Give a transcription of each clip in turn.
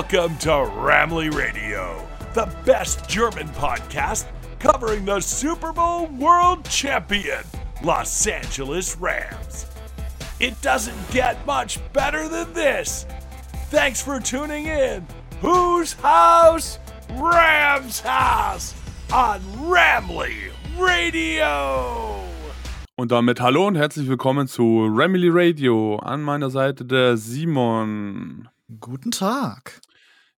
Welcome to Ramley Radio, the best German podcast covering the Super Bowl world champion, Los Angeles Rams. It doesn't get much better than this. Thanks for tuning in. Whose house? Rams House on Ramley Radio. Und damit hallo und herzlich willkommen zu Ramley Radio. An meiner Seite der Simon. Guten Tag.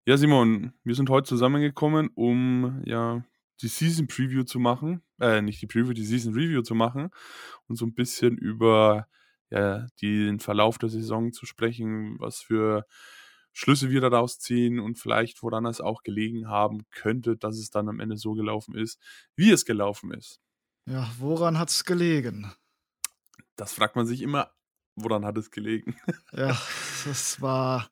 Ja, Simon, wir sind heute zusammengekommen, um ja die Season Preview zu machen. Äh, nicht die Preview, die Season Review zu machen und so ein bisschen über ja, den Verlauf der Saison zu sprechen, was für Schlüsse wir daraus ziehen und vielleicht woran es auch gelegen haben könnte, dass es dann am Ende so gelaufen ist, wie es gelaufen ist. Ja, woran hat es gelegen? Das fragt man sich immer, woran hat es gelegen? ja, das war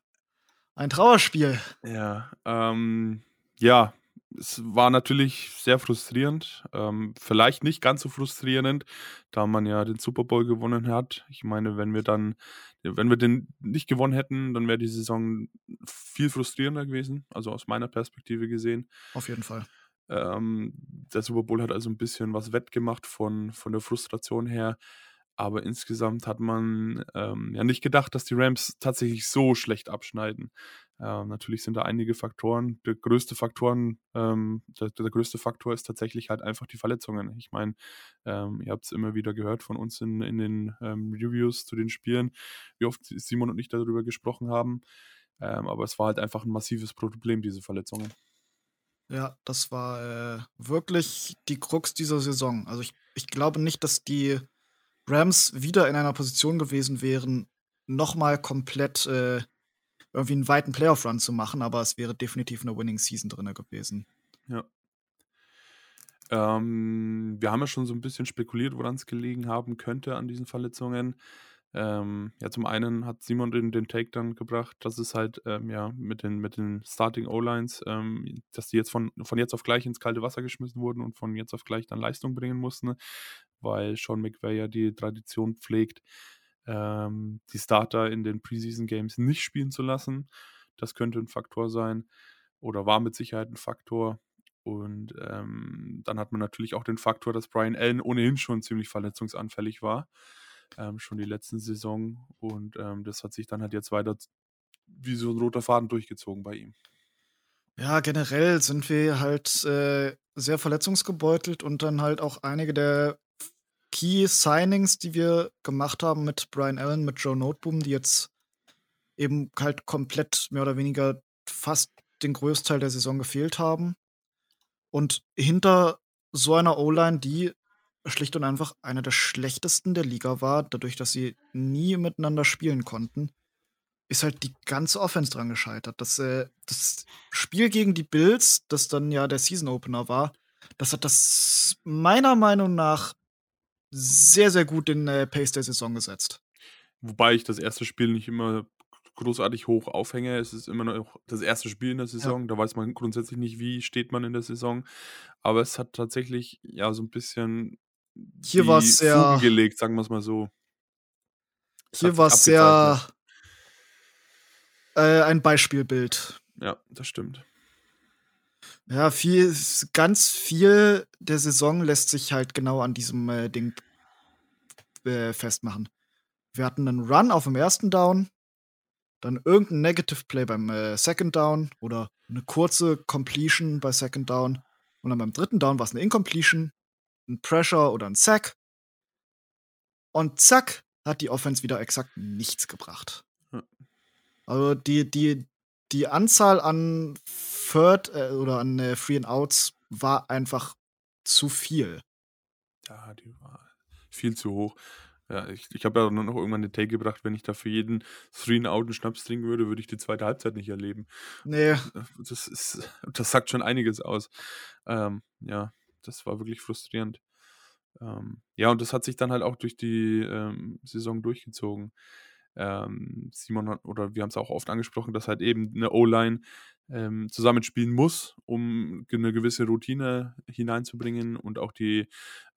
ein Trauerspiel. Ja, ähm, ja, es war natürlich sehr frustrierend. Ähm, vielleicht nicht ganz so frustrierend, da man ja den Super Bowl gewonnen hat. Ich meine, wenn wir dann, wenn wir den nicht gewonnen hätten, dann wäre die Saison viel frustrierender gewesen, also aus meiner Perspektive gesehen. Auf jeden Fall. Ähm, der Super Bowl hat also ein bisschen was wettgemacht von, von der Frustration her. Aber insgesamt hat man ähm, ja nicht gedacht, dass die Rams tatsächlich so schlecht abschneiden. Ähm, natürlich sind da einige Faktoren. Der größte Faktoren, ähm, der, der, größte Faktor ist tatsächlich halt einfach die Verletzungen. Ich meine, ähm, ihr habt es immer wieder gehört von uns in, in den ähm, Reviews zu den Spielen, wie oft Simon und ich darüber gesprochen haben. Ähm, aber es war halt einfach ein massives Problem, diese Verletzungen. Ja, das war äh, wirklich die Krux dieser Saison. Also ich, ich glaube nicht, dass die Rams wieder in einer Position gewesen wären, nochmal komplett äh, irgendwie einen weiten Playoff-Run zu machen, aber es wäre definitiv eine Winning Season drin gewesen. Ja. Ähm, wir haben ja schon so ein bisschen spekuliert, woran es gelegen haben könnte an diesen Verletzungen. Ähm, ja, zum einen hat Simon den, den Take dann gebracht, dass es halt ähm, ja mit den, mit den Starting O-Lines, ähm, dass die jetzt von, von jetzt auf gleich ins kalte Wasser geschmissen wurden und von jetzt auf gleich dann Leistung bringen mussten, weil Sean McVay ja die Tradition pflegt, ähm, die Starter in den Preseason Games nicht spielen zu lassen. Das könnte ein Faktor sein oder war mit Sicherheit ein Faktor. Und ähm, dann hat man natürlich auch den Faktor, dass Brian Allen ohnehin schon ziemlich verletzungsanfällig war ähm, schon die letzten Saison. Und ähm, das hat sich dann halt jetzt weiter wie so ein roter Faden durchgezogen bei ihm. Ja, generell sind wir halt äh, sehr verletzungsgebeutelt und dann halt auch einige der Key Signings, die wir gemacht haben mit Brian Allen, mit Joe Noteboom, die jetzt eben halt komplett mehr oder weniger fast den Größteil der Saison gefehlt haben. Und hinter so einer O-Line, die schlicht und einfach einer der schlechtesten der Liga war, dadurch, dass sie nie miteinander spielen konnten, ist halt die ganze Offense dran gescheitert. Das, äh, das Spiel gegen die Bills, das dann ja der Season Opener war, das hat das meiner Meinung nach sehr, sehr gut den äh, Pace der Saison gesetzt. Wobei ich das erste Spiel nicht immer großartig hoch aufhänge. Es ist immer noch das erste Spiel in der Saison. Ja. Da weiß man grundsätzlich nicht, wie steht man in der Saison. Aber es hat tatsächlich ja so ein bisschen hier war es sehr. gelegt, sagen wir es mal so. hier war es sehr. Äh, ein Beispielbild. Ja, das stimmt. Ja, viel, ganz viel der Saison lässt sich halt genau an diesem äh, Ding äh, festmachen. Wir hatten einen Run auf dem ersten Down, dann irgendein Negative Play beim äh, Second Down oder eine kurze Completion bei Second Down und dann beim dritten Down war es eine Incompletion ein Pressure oder ein Sack. Und zack, hat die Offense wieder exakt nichts gebracht. Hm. Also die, die, die Anzahl an Third äh, oder an äh, Free and Outs war einfach zu viel. Ja, die war viel zu hoch. Ja, ich, ich habe ja nur noch irgendwann den Take gebracht, wenn ich da für jeden Three and Out einen Schnaps trinken würde, würde ich die zweite Halbzeit nicht erleben. Nee. Das ist, das sagt schon einiges aus. Ähm, ja, das war wirklich frustrierend. Ähm, ja, und das hat sich dann halt auch durch die ähm, Saison durchgezogen. Ähm, Simon hat, oder wir haben es auch oft angesprochen, dass halt eben eine O-Line ähm, zusammenspielen muss, um eine gewisse Routine hineinzubringen und auch die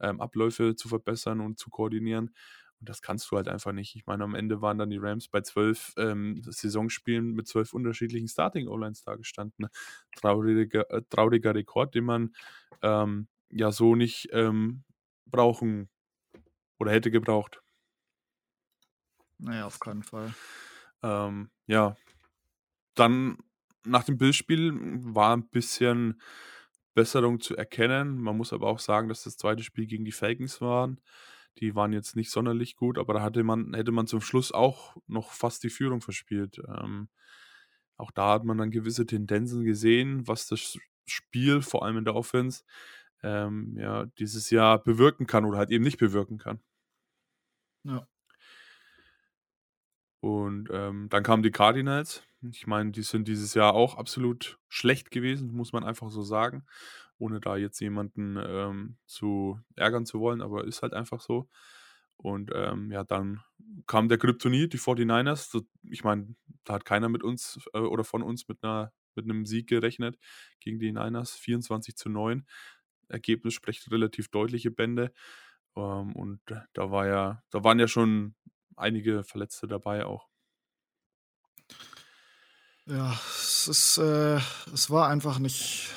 ähm, Abläufe zu verbessern und zu koordinieren. Und das kannst du halt einfach nicht. Ich meine, am Ende waren dann die Rams bei zwölf ähm, Saisonspielen mit zwölf unterschiedlichen Starting-O-Lines da gestanden. Trauriger, äh, trauriger Rekord, den man ähm, ja so nicht ähm, brauchen oder hätte gebraucht. Naja, auf keinen Fall. Ähm, ja, dann nach dem Bildspiel war ein bisschen Besserung zu erkennen. Man muss aber auch sagen, dass das zweite Spiel gegen die Falcons waren. Die waren jetzt nicht sonderlich gut, aber da hatte man, hätte man zum Schluss auch noch fast die Führung verspielt. Ähm, auch da hat man dann gewisse Tendenzen gesehen, was das Spiel, vor allem in der Offense, ähm, ja, dieses Jahr bewirken kann oder halt eben nicht bewirken kann. Ja. Und ähm, dann kamen die Cardinals. Ich meine, die sind dieses Jahr auch absolut schlecht gewesen, muss man einfach so sagen, ohne da jetzt jemanden ähm, zu ärgern zu wollen, aber ist halt einfach so. Und ähm, ja, dann kam der Kryptonit, die 49ers. Ich meine, da hat keiner mit uns äh, oder von uns mit, einer, mit einem Sieg gerechnet gegen die Niners. 24 zu 9. Ergebnis spricht relativ deutliche Bände. Ähm, und da war ja, da waren ja schon einige Verletzte dabei auch. Ja, es ist, äh, es war einfach nicht.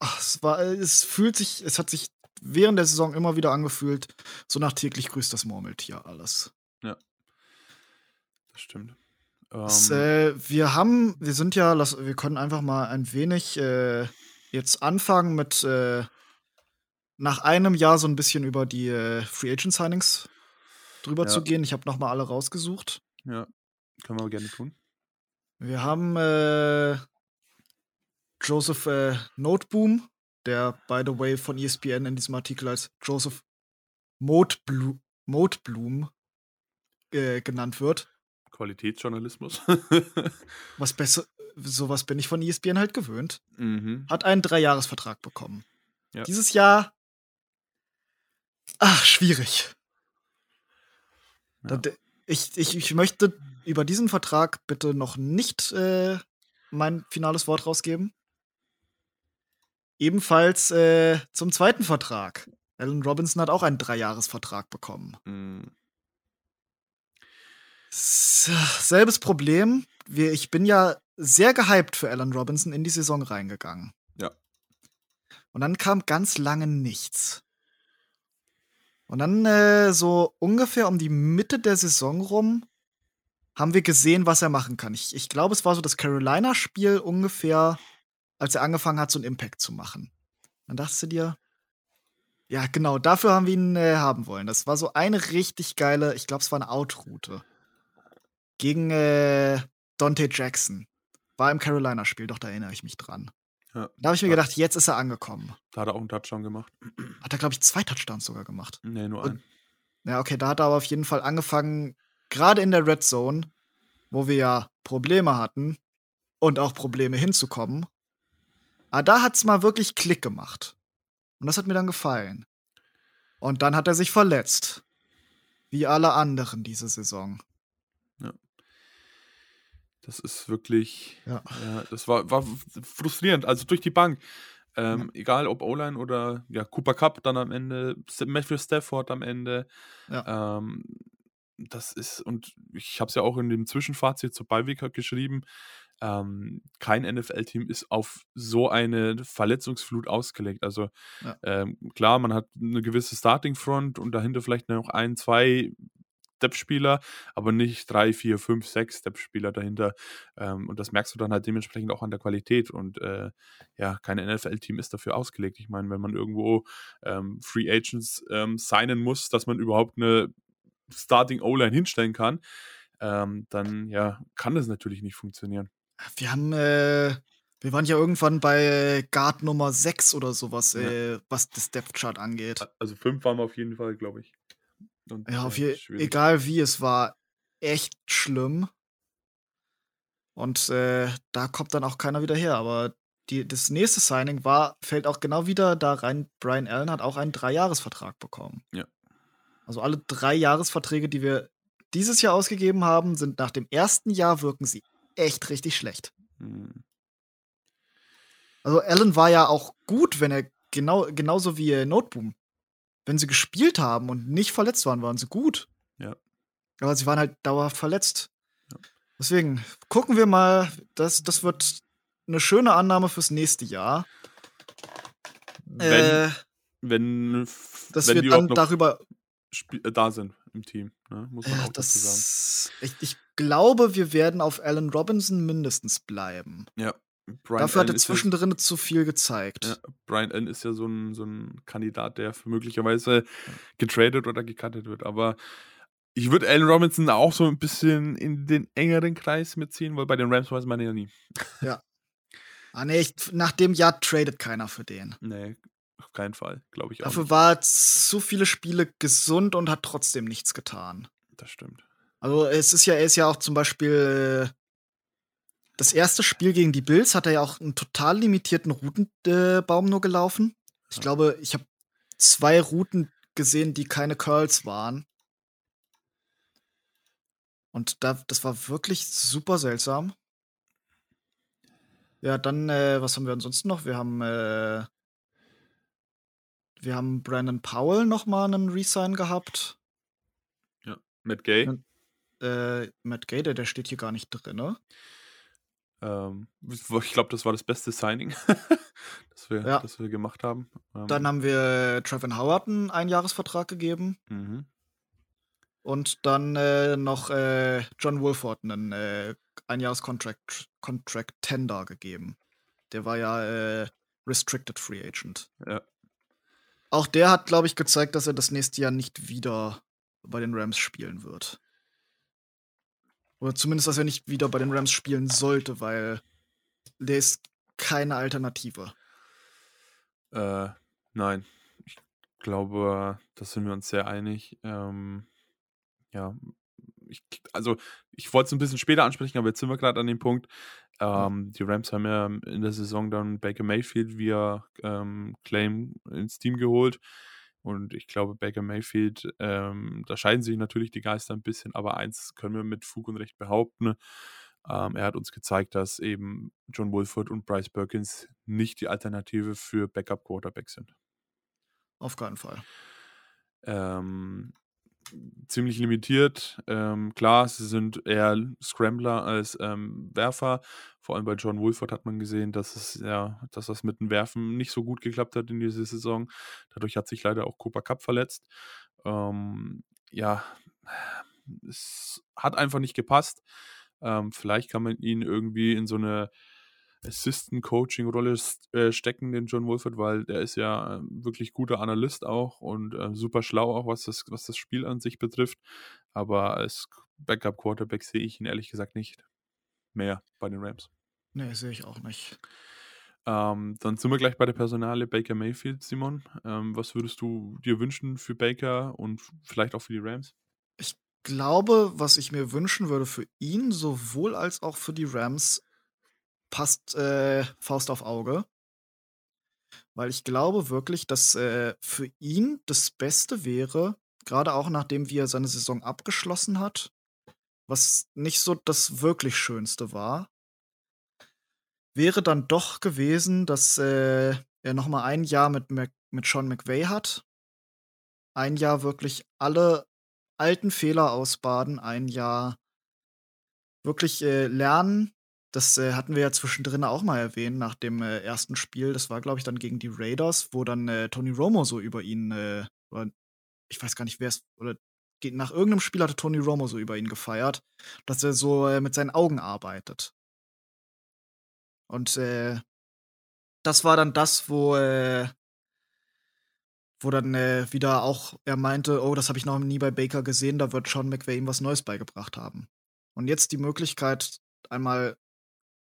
Ach, es war, es fühlt sich, es hat sich während der Saison immer wieder angefühlt, so nach täglich grüßt das Murmeltier alles. Ja. Das stimmt. Es, Ähm, äh, wir haben, wir sind ja, lass, wir können einfach mal ein wenig äh, jetzt anfangen mit äh, nach einem Jahr so ein bisschen über die äh, Free Agent Signings drüber Ja. zu gehen. Ich habe noch mal alle rausgesucht. ja, können wir gerne tun. Wir haben äh, Joseph äh, Noteboom, der by the way von ESPN in diesem Artikel als Joseph Motblu Motblum äh, genannt wird. Qualitätsjournalismus. Was besser, sowas bin ich von ESPN halt gewöhnt. mhm. Hat einen Dreijahresvertrag bekommen. Ja. Dieses Jahr, ach, schwierig. Ja. Ich, ich, ich möchte über diesen Vertrag bitte noch nicht äh, mein finales Wort rausgeben. Ebenfalls äh, zum zweiten Vertrag. Alan Robinson hat auch einen Dreijahresvertrag bekommen. Mm, S selbes Problem. Ich bin ja sehr gehypt für Alan Robinson in die Saison reingegangen. Ja. Und dann kam ganz lange nichts. Und dann äh, so ungefähr um die Mitte der Saison rum haben wir gesehen, was er machen kann. Ich, ich glaube, es war so das Carolina-Spiel ungefähr, als er angefangen hat, so einen Impact zu machen. Dann dachtest du dir, ja, genau, dafür haben wir ihn äh, haben wollen. Das war so eine richtig geile, ich glaube, es war eine Out-Route. Gegen äh, Dante Jackson. War im Carolina-Spiel, doch da erinnere ich mich dran. ja. Da habe ich mir gedacht, jetzt ist er angekommen. Da hat er auch einen Touchdown gemacht. Hat er, glaube ich, zwei Touchdowns sogar gemacht. Nee, nur Und- einen. Ja, okay, da hat er aber auf jeden Fall angefangen, gerade in der Red Zone, wo wir ja Probleme hatten und auch Probleme hinzukommen. Aber da hat es mal wirklich Klick gemacht. Und das hat mir dann gefallen. Und dann hat er sich verletzt. Wie alle anderen diese Saison. Das ist wirklich, Ja. ja, das war, war frustrierend. Also durch die Bank. Ähm, Egal ob O-Line oder ja, Cooper Cup dann am Ende, Matthew Stafford am Ende. Ja. Ähm, das ist, und ich habe es ja auch in dem Zwischenfazit zu Beiweg geschrieben, ähm, kein NFL-Team ist auf so eine Verletzungsflut ausgelegt. Also Ja. ähm, klar, man hat eine gewisse Starting-Front und dahinter vielleicht noch ein, zwei Step-Spieler, aber nicht drei, vier, fünf, sechs Step-Spieler dahinter. Ähm, und das merkst du dann halt dementsprechend auch an der Qualität. Und äh, ja, kein NFL-Team ist dafür ausgelegt. Ich meine, wenn man irgendwo ähm, Free Agents ähm, signen muss, dass man überhaupt eine Starting O-Line hinstellen kann, ähm, dann ja, kann das natürlich nicht funktionieren. Wir haben, äh, wir waren ja irgendwann bei Guard Nummer 6 oder sowas, Ja. äh, was das Depth Chart angeht. Also fünf waren wir auf jeden Fall, glaube ich. Und, Ja, auf äh, je, schwierig. egal wie, es war echt schlimm. Und äh, da kommt dann auch keiner wieder her. Aber die, das nächste Signing war, fällt auch genau wieder da rein. Brian Allen hat auch einen Dreijahresvertrag bekommen. Ja. Also alle drei Jahresverträge, die wir dieses Jahr ausgegeben haben, sind nach dem ersten Jahr wirken sie echt richtig schlecht. Hm. Also Allen war ja auch gut, wenn er genau genauso wie äh, Noteboom wenn sie gespielt haben und nicht verletzt waren, waren sie gut. Ja. Aber sie waren halt dauerhaft verletzt. Ja. Deswegen gucken wir mal, das, das wird eine schöne Annahme fürs nächste Jahr. Wenn, äh, wenn, dass wenn wir dann darüber äh, da sind im Team, ne? muss man auch das, dazu sagen. Ich, ich, glaube, wir werden auf Allen Robinson mindestens bleiben. Ja. Brian Dafür hat er zwischendrin ja, zu viel gezeigt. Ja, Brian N. ist ja so ein, so ein Kandidat, der möglicherweise getradet oder gecuttet wird. Aber ich würde Allen Robinson auch so ein bisschen in den engeren Kreis mitziehen, weil bei den Rams weiß man ja nie. Ja. Ah, nee, ich, nach dem Jahr tradet keiner für den. Nee, auf keinen Fall, glaube ich auch. Dafür nicht. war zu viele Spiele gesund und hat trotzdem nichts getan. Das stimmt. Also es ist ja, er ist ja auch zum Beispiel äh, das erste Spiel gegen die Bills hat er ja auch einen total limitierten Routenbaum äh, nur gelaufen. Ich ja. glaube, ich habe zwei Routen gesehen, die keine Curls waren. Und da, das war wirklich super seltsam. Ja, dann, äh, was haben wir ansonsten noch? Wir haben, äh, wir haben Brandon Powell noch mal einen Resign gehabt. Ja, Matt Gay. Äh, Matt Gay, der, der steht hier gar nicht drin, ne? Ähm, ich glaube, das war das beste Signing, das, wir, ja. das wir gemacht haben. Ähm, Dann haben wir Trevin Howard einen Einjahresvertrag gegeben. Mhm. Und dann äh, noch äh, John Wolford einen äh, Einjahrescontract Contract Tender gegeben. Der war ja äh, Restricted Free Agent. Ja. Auch der hat, glaube ich, gezeigt, dass er das nächste Jahr nicht wieder bei den Rams spielen wird. Oder zumindest, dass er nicht wieder bei den Rams spielen sollte, weil der ist keine Alternative. Äh, nein. Ich glaube, da sind wir uns sehr einig. Ähm, ja, ich, also ich wollte es ein bisschen später ansprechen, aber jetzt sind wir gerade an dem Punkt. Ähm, die Rams haben ja in der Saison dann Baker Mayfield via ähm, Claim ins Team geholt. Und ich glaube, Baker Mayfield, ähm, da scheiden sich natürlich die Geister ein bisschen, aber eins können wir mit Fug und Recht behaupten. Ähm, er hat uns gezeigt, dass eben John Wolford und Bryce Perkins nicht die Alternative für Backup-Quarterback sind. Auf keinen Fall. Ähm, ziemlich limitiert. Ähm, klar, sie sind eher Scrambler als ähm, Werfer. Vor allem bei John Wolford hat man gesehen, dass es ja, dass das mit dem Werfen nicht so gut geklappt hat in dieser Saison. Dadurch hat sich leider auch Cooper Cup verletzt. Ähm, ja, es hat einfach nicht gepasst. Ähm, vielleicht kann man ihn irgendwie in so eine Assistant-Coaching-Rolle äh, stecken, den John Wolford, weil der ist ja äh, wirklich guter Analyst auch und äh, super schlau auch, was das, was das Spiel an sich betrifft. Aber als Backup-Quarterback sehe ich ihn ehrlich gesagt nicht mehr bei den Rams. Nee, sehe ich auch nicht. Ähm, dann sind wir gleich bei der Personale Baker Mayfield, Simon. Ähm, was würdest du dir wünschen für Baker und vielleicht auch für die Rams? Ich glaube, was ich mir wünschen würde für ihn, sowohl als auch für die Rams, passt äh, Faust auf Auge. Weil ich glaube wirklich, dass äh, für ihn das Beste wäre, gerade auch nachdem wie er seine Saison abgeschlossen hat, was nicht so das wirklich Schönste war, wäre dann doch gewesen, dass äh, er noch mal ein Jahr mit, Mac mit Sean McVay hat. Ein Jahr wirklich alle alten Fehler ausbaden, ein Jahr wirklich äh, lernen, das äh, hatten wir ja zwischendrin auch mal erwähnt nach dem äh, ersten Spiel. Das war, glaube ich, dann gegen die Raiders, wo dann äh, Tony Romo so über ihn, äh, oder ich weiß gar nicht, wer es, oder nach irgendeinem Spiel hatte Tony Romo so über ihn gefeiert, dass er so äh, mit seinen Augen arbeitet. Und äh, das war dann das, wo, wo dann wieder auch er meinte, oh, das habe ich noch nie bei Baker gesehen, da wird Sean McVay ihm was Neues beigebracht haben. Und jetzt die Möglichkeit, einmal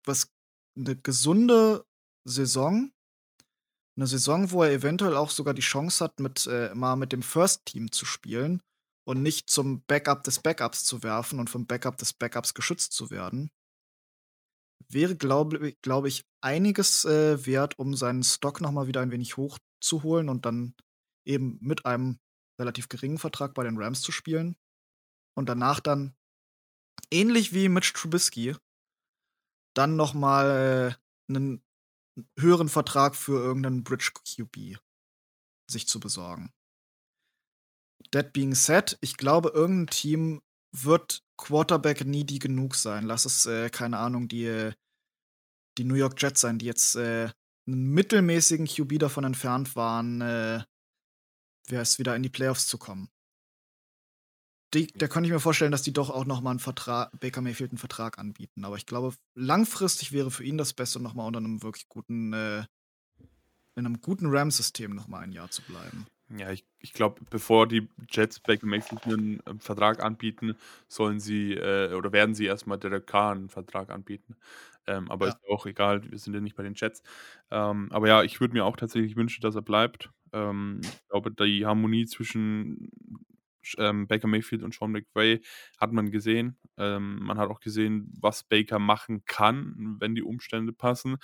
was eine gesunde Saison, eine Saison, wo er eventuell auch sogar die Chance hat, mit, äh, mal mit dem First Team zu spielen und nicht zum Backup des Backups zu werfen und vom Backup des Backups geschützt zu werden, wäre, glaube glaub ich, einiges äh, wert, um seinen Stock nochmal wieder ein wenig hochzuholen und dann eben mit einem relativ geringen Vertrag bei den Rams zu spielen. Und danach dann, ähnlich wie Mitch Trubisky, dann noch mal äh, einen höheren Vertrag für irgendeinen Bridge QB sich zu besorgen. That being said, ich glaube, irgendein Team wird Quarterback needy genug sein. Lass es, äh, keine Ahnung, die, äh, die New York Jets sein, die jetzt äh, einen mittelmäßigen QB davon entfernt waren, äh, wäre es wieder in die Playoffs zu kommen. Die, da könnte ich mir vorstellen, dass die doch auch noch mal einen Vertrag, Baker Mayfield einen Vertrag anbieten. Aber ich glaube, langfristig wäre für ihn das Beste, noch mal unter einem wirklich guten, äh, in einem guten RAM-System noch mal ein Jahr zu bleiben. Ja, ich, ich glaube, bevor die Jets Baker Mayfield einen äh, Vertrag anbieten, sollen sie äh, oder werden sie erstmal Derek Carr einen Vertrag anbieten. Ähm, aber Ja. ist auch egal, wir sind ja nicht bei den Jets. Ähm, aber ja, ich würde mir auch tatsächlich wünschen, dass er bleibt. Ähm, ich glaube, die Harmonie zwischen Sch- ähm, Baker Mayfield und Sean McVay hat man gesehen. Ähm, man hat auch gesehen, was Baker machen kann, wenn die Umstände passen.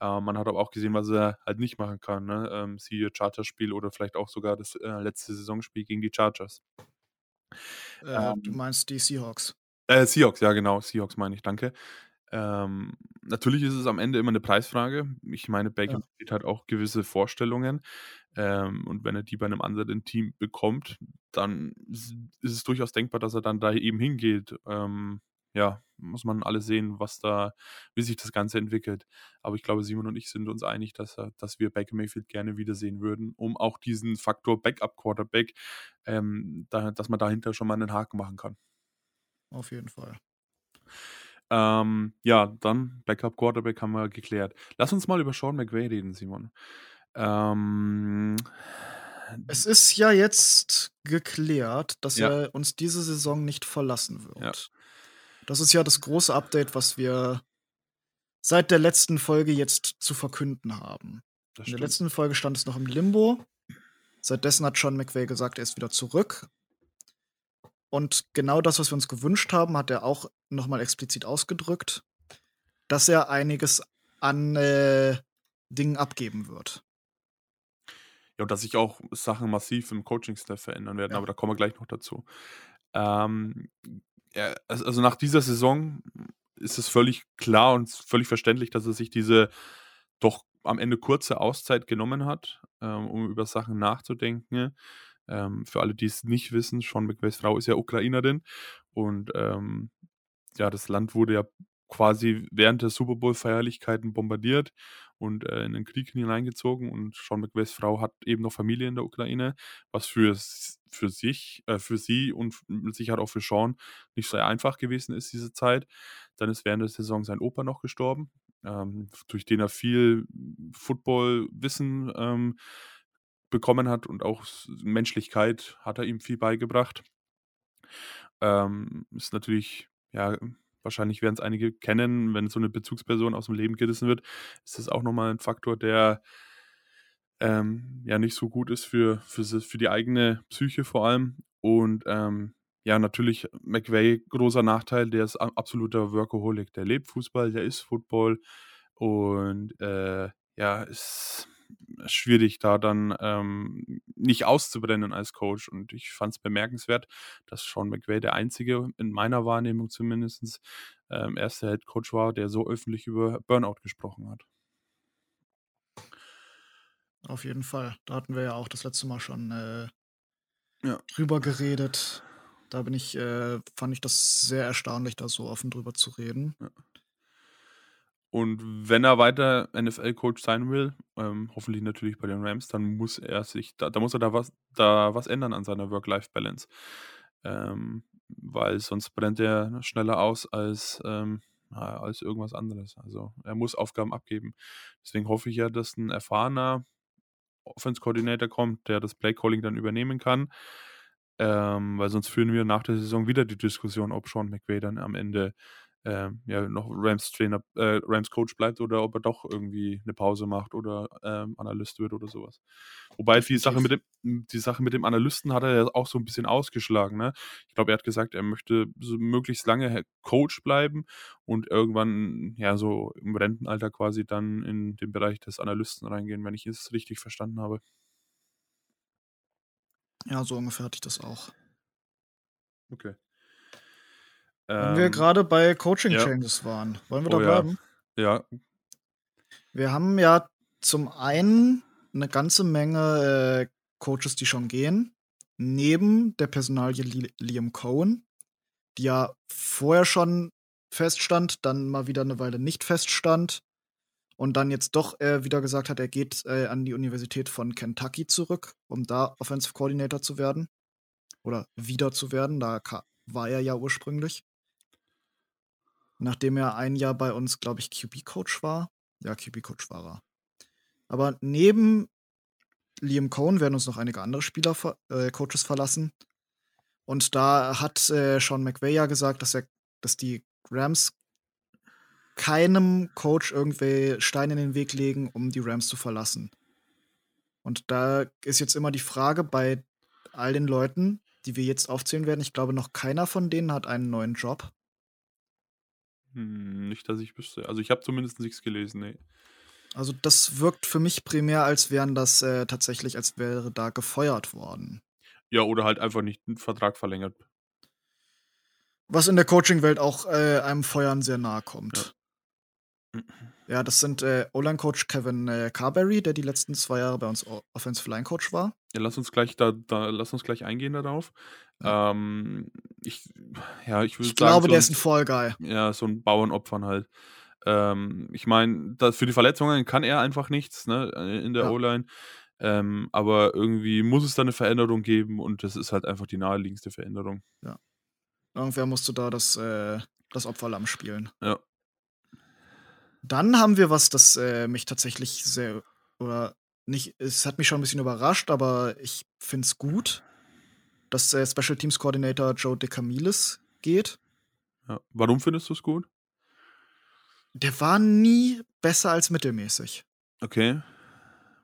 Äh, man hat aber auch gesehen, was er halt nicht machen kann. Ne? Ähm, siehe Chargers-Spiel oder vielleicht auch sogar das äh, letzte Saisonspiel gegen die Chargers. Äh, du Ähm, meinst die Seahawks. Äh, Seahawks, ja genau, Seahawks meine ich, danke. Ähm, natürlich ist es am Ende immer eine Preisfrage. Ich meine, Baker Ja. Hat auch gewisse Vorstellungen. Ähm, und wenn er die bei einem anderen Team bekommt, dann ist es durchaus denkbar, dass er dann da eben hingeht. Ähm, ja, muss man alles sehen, was da, wie sich das Ganze entwickelt. Aber ich glaube, Simon und ich sind uns einig, dass, er, dass wir Baker Mayfield gerne wiedersehen würden, um auch diesen Faktor Backup-Quarterback, ähm, da, dass man dahinter schon mal einen Haken machen kann. Auf jeden Fall. Ähm, ja, dann Backup Quarterback haben wir geklärt. Lass uns mal über Sean McVay reden, Simon. Ähm, Es ist ja jetzt geklärt, dass Ja. er uns diese Saison nicht verlassen wird. Ja. Das ist ja das große Update, was wir seit der letzten Folge jetzt zu verkünden haben. In der letzten Folge stand es noch im Limbo. Seitdessen hat Sean McVay gesagt, er ist wieder zurück. Und genau das, was wir uns gewünscht haben, hat er auch nochmal explizit ausgedrückt, dass er einiges an äh, Dingen abgeben wird. Ja, und dass sich auch Sachen massiv im Coaching-Staff verändern werden, Ja. aber da kommen wir gleich noch dazu. Ähm, ja, also nach dieser Saison ist es völlig klar und völlig verständlich, dass er sich diese doch am Ende kurze Auszeit genommen hat, ähm, um über Sachen nachzudenken. Ähm, für alle, die es nicht wissen, Sean McVays Frau ist ja Ukrainerin und ähm, ja, das Land wurde ja quasi während der Super Bowl-Feierlichkeiten bombardiert und äh, in den Krieg hineingezogen und Sean McVays Frau hat eben noch Familie in der Ukraine, was für, für sich, äh, für sie und mit Sicherheit auch für Sean nicht so einfach gewesen ist, diese Zeit. Dann ist während der Saison sein Opa noch gestorben, ähm, durch den er viel Football-Wissen ähm, bekommen hat und auch Menschlichkeit hat er ihm viel beigebracht. Ähm, ist natürlich, ja, wahrscheinlich werden es einige kennen, wenn so eine Bezugsperson aus dem Leben gerissen wird, ist das auch nochmal ein Faktor, der ähm, ja nicht so gut ist für, für, für die eigene Psyche vor allem. Und ähm, ja, natürlich McVay, großer Nachteil, der ist absoluter Workaholic. Der lebt Fußball, der ist Football und äh, ja, ist schwierig, da dann ähm, nicht auszubrennen als Coach. Und ich fand es bemerkenswert, dass Sean McVay der einzige, in meiner Wahrnehmung zumindest, ähm, erste Head Coach war, der so öffentlich über Burnout gesprochen hat. Auf jeden Fall. Da hatten wir ja auch das letzte Mal schon äh, Ja. drüber geredet. Da bin ich, äh, fand ich das sehr erstaunlich, da so offen drüber zu reden. Und wenn er weiter NFL-Coach sein will, ähm, hoffentlich natürlich bei den Rams, dann muss er sich, da, da muss er da was, da was ändern an seiner Work-Life-Balance. Ähm, weil sonst brennt er schneller aus als, ähm, als irgendwas anderes. Also er muss Aufgaben abgeben. Deswegen hoffe ich ja, dass ein erfahrener Offense-Coordinator kommt, der das Play-Calling dann übernehmen kann. Ähm, weil sonst führen wir nach der Saison wieder die Diskussion, ob Sean McVay dann am Ende ähm, ja, noch Rams Trainer, äh, Rams Coach bleibt oder ob er doch irgendwie eine Pause macht oder ähm, Analyst wird oder sowas. Wobei die Sache, mit dem, die Sache mit dem Analysten hat er ja auch so ein bisschen ausgeschlagen. Ne? Ich glaube, er hat gesagt, er möchte so möglichst lange Coach bleiben und irgendwann, ja, so im Rentenalter quasi dann in den Bereich des Analysten reingehen, wenn ich es richtig verstanden habe. Ja, so ungefähr hatte ich das auch. Okay. Wenn wir Ähm, gerade bei Coaching ja. Changes waren, wollen wir Oh da ja. bleiben? ja, Wir haben ja zum einen eine ganze Menge äh, Coaches, die schon gehen. neben der Personalie Liam Cohen, die ja vorher schon feststand, dann mal wieder eine Weile nicht feststand und dann jetzt doch äh, wieder gesagt hat, er geht äh, an die Universität von Kentucky zurück, um da Offensive Coordinator zu werden. Oder wieder zu werden, da war er ja ursprünglich. Nachdem er ein Jahr bei uns, glaube ich, QB-Coach war. Ja, QB-Coach war er. Aber neben Liam Cohn werden uns noch einige andere Spieler, äh, Coaches verlassen. Und da hat äh, Sean McVay ja gesagt, dass er, dass die Rams keinem Coach irgendwie Steine in den Weg legen, um die Rams zu verlassen. Und da ist jetzt immer die Frage bei all den Leuten, die wir jetzt aufzählen werden. Ich glaube, noch keiner von denen hat einen neuen Job. Hm, nicht, dass ich wüsste. Also ich habe zumindest nichts gelesen, nee. Also das wirkt für mich primär, als wären das äh, tatsächlich, als wäre da gefeuert worden. Ja, oder halt einfach nicht einen Vertrag verlängert. Was in der Coaching-Welt auch äh, einem Feuern sehr nahe kommt. Ja, das sind äh, O-Line-Coach Kevin äh, Carberry, der die letzten zwei Jahre bei uns Offensive Line-Coach war. Ja, lass uns gleich da, da lass uns gleich eingehen darauf. Ja. Ähm, ich, ja, ich Ich sagen, glaube, so der ist ein Fall-Guy. Ja, so ein Bauernopfern halt. Ähm, ich meine, für die Verletzungen kann er einfach nichts, ne, in der ja. O-Line. Ähm, aber irgendwie muss es da eine Veränderung geben und das ist halt einfach die naheliegendste Veränderung. Ja. Irgendwer musste da das, äh, das Opferlamm spielen. Ja. Dann haben wir was, das äh, mich tatsächlich sehr, oder nicht, es hat mich schon ein bisschen überrascht, aber ich finde es gut, dass äh, Special Teams Coordinator Joe DeCamilis geht. Ja. Warum findest du es gut? Der war nie besser als mittelmäßig. Okay.